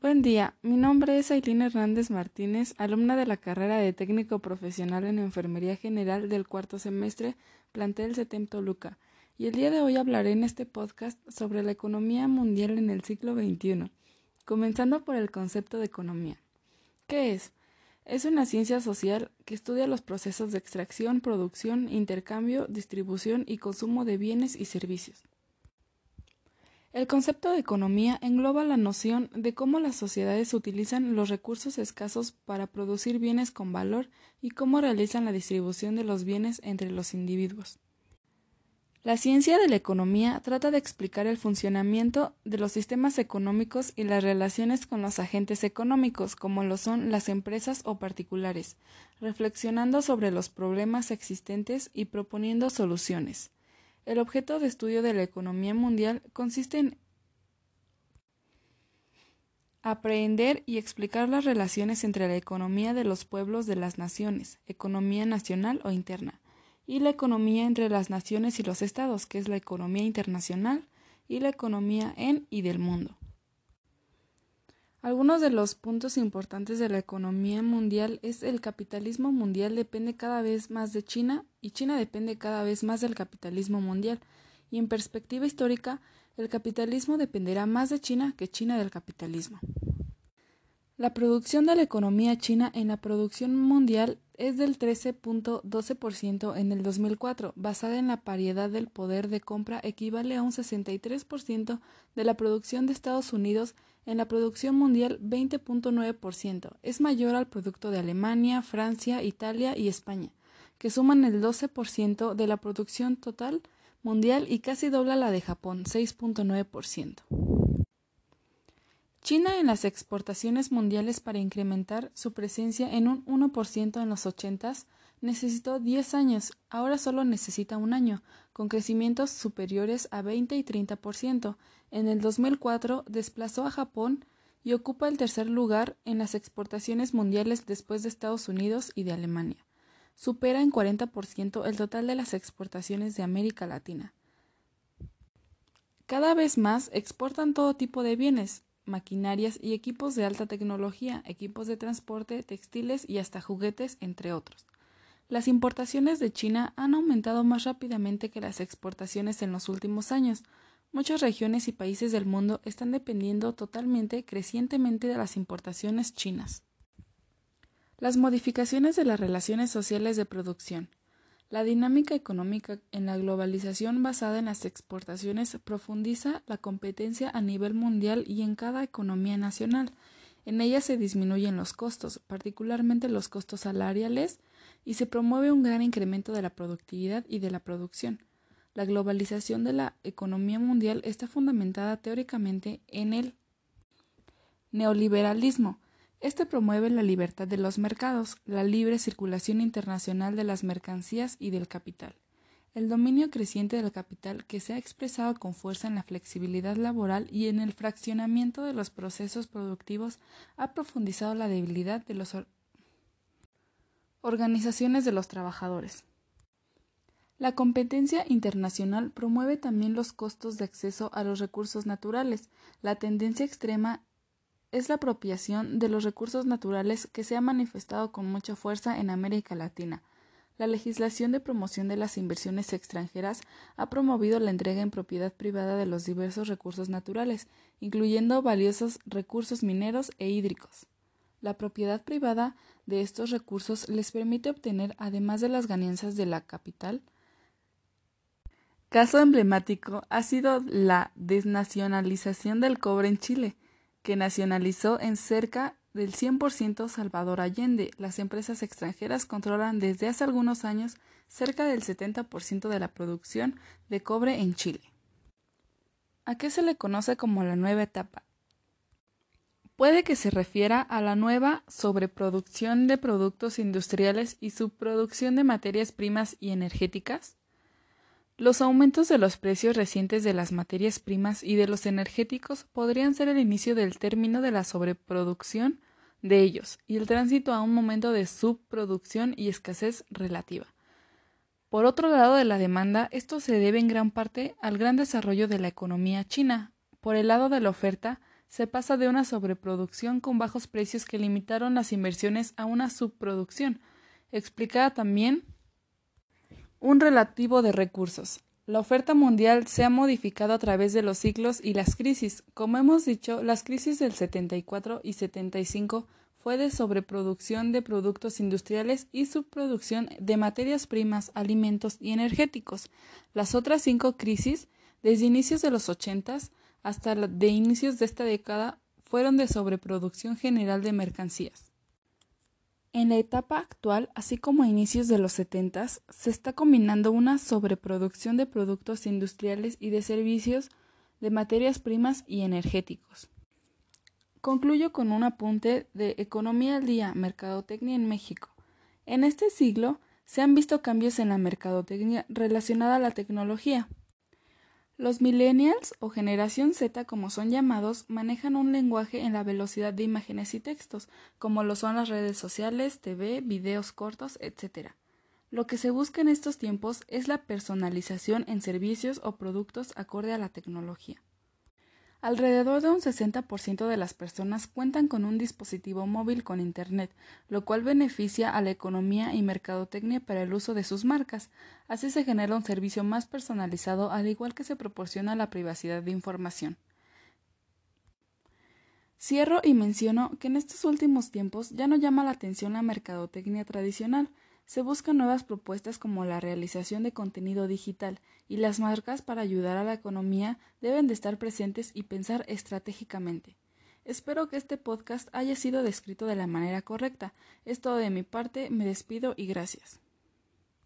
Buen día, mi nombre es Aileen Hernández Martínez, alumna de la carrera de técnico profesional en Enfermería General del cuarto semestre, plantel CETEM Toluca, y el día de hoy hablaré en este podcast sobre la economía mundial en el siglo XXI, comenzando por el concepto de economía. ¿Qué es? Es una ciencia social que estudia los procesos de extracción, producción, intercambio, distribución y consumo de bienes y servicios. El concepto de economía engloba la noción de cómo las sociedades utilizan los recursos escasos para producir bienes con valor y cómo realizan la distribución de los bienes entre los individuos. La ciencia de la economía trata de explicar el funcionamiento de los sistemas económicos y las relaciones con los agentes económicos, como lo son las empresas o particulares, reflexionando sobre los problemas existentes y proponiendo soluciones. El objeto de estudio de la economía mundial consiste en aprender y explicar las relaciones entre la economía de los pueblos de las naciones, economía nacional o interna, y la economía entre las naciones y los estados, que es la economía internacional, y la economía en y del mundo. Algunos de los puntos importantes de la economía mundial es el capitalismo mundial depende cada vez más de China y China depende cada vez más del capitalismo mundial. Y en perspectiva histórica, el capitalismo dependerá más de China que China del capitalismo. La producción de la economía china en la producción mundial es del 13.12% en el 2004, basada en la paridad del poder de compra equivale a un 63% de la producción de Estados Unidos en la producción mundial 20.9%, es mayor al producto de Alemania, Francia, Italia y España, que suman el 12% de la producción total mundial y casi dobla la de Japón, 6.9%. China en las exportaciones mundiales para incrementar su presencia en un 1% en los 80 necesitó 10 años, ahora solo necesita un año, con crecimientos superiores a 20 y 30%. En el 2004 desplazó a Japón y ocupa el tercer lugar en las exportaciones mundiales después de Estados Unidos y de Alemania. Supera en 40% el total de las exportaciones de América Latina. Cada vez más exportan todo tipo de bienes, maquinarias y equipos de alta tecnología, equipos de transporte, textiles y hasta juguetes, entre otros. Las importaciones de China han aumentado más rápidamente que las exportaciones en los últimos años. Muchas regiones y países del mundo están dependiendo totalmente, crecientemente de las importaciones chinas. Las modificaciones de las relaciones sociales de producción. La dinámica económica en la globalización basada en las exportaciones profundiza la competencia a nivel mundial y en cada economía nacional. En ella se disminuyen los costos, particularmente los costos salariales, y se promueve un gran incremento de la productividad y de la producción. La globalización de la economía mundial está fundamentada teóricamente en el neoliberalismo, este promueve la libertad de los mercados, la libre circulación internacional de las mercancías y del capital. El dominio creciente del capital que se ha expresado con fuerza en la flexibilidad laboral y en el fraccionamiento de los procesos productivos ha profundizado la debilidad de las organizaciones de los trabajadores. La competencia internacional promueve también los costos de acceso a los recursos naturales. La tendencia extrema es la apropiación de los recursos naturales que se ha manifestado con mucha fuerza en América Latina. La legislación de promoción de las inversiones extranjeras ha promovido la entrega en propiedad privada de los diversos recursos naturales, incluyendo valiosos recursos mineros e hídricos. La propiedad privada de estos recursos les permite obtener, además de las ganancias de la capital, Caso emblemático ha sido la desnacionalización del cobre en Chile, que nacionalizó en cerca del 100% Salvador Allende. Las empresas extranjeras controlan desde hace algunos años cerca del 70% de la producción de cobre en Chile. ¿A qué se le conoce como la nueva etapa? Puede que se refiera a la nueva sobreproducción de productos industriales y subproducción de materias primas y energéticas, los aumentos de los precios recientes de las materias primas y de los energéticos podrían ser el inicio del término de la sobreproducción de ellos y el tránsito a un momento de subproducción y escasez relativa. Por otro lado de la demanda, esto se debe en gran parte al gran desarrollo de la economía china. Por el lado de la oferta, se pasa de una sobreproducción con bajos precios que limitaron las inversiones a una subproducción, explicada también un relativo de recursos. La oferta mundial se ha modificado a través de los ciclos y las crisis. Como hemos dicho, las crisis del 74 y 75 fue de sobreproducción de productos industriales y subproducción de materias primas, alimentos y energéticos. Las otras cinco crisis, desde inicios de los 80 hasta de inicios de esta década, fueron de sobreproducción general de mercancías. En la etapa actual, así como a inicios de los 70, se está combinando una sobreproducción de productos industriales y de servicios de materias primas y energéticos. Concluyo con un apunte de Economía al Día, Mercadotecnia en México. En este siglo se han visto cambios en la mercadotecnia relacionada a la tecnología. Los millennials o generación Z, como son llamados, manejan un lenguaje en la velocidad de imágenes y textos, como lo son las redes sociales, TV, videos cortos, etc. Lo que se busca en estos tiempos es la personalización en servicios o productos acorde a la tecnología. Alrededor de un 60% de las personas cuentan con un dispositivo móvil con Internet, lo cual beneficia a la economía y mercadotecnia para el uso de sus marcas. Así se genera un servicio más personalizado al igual que se proporciona la privacidad de información. Cierro y menciono que en estos últimos tiempos ya no llama la atención la mercadotecnia tradicional, se buscan nuevas propuestas como la realización de contenido digital y las marcas para ayudar a la economía deben de estar presentes y pensar estratégicamente. Espero que este podcast haya sido descrito de la manera correcta. Es todo de mi parte, me despido y gracias.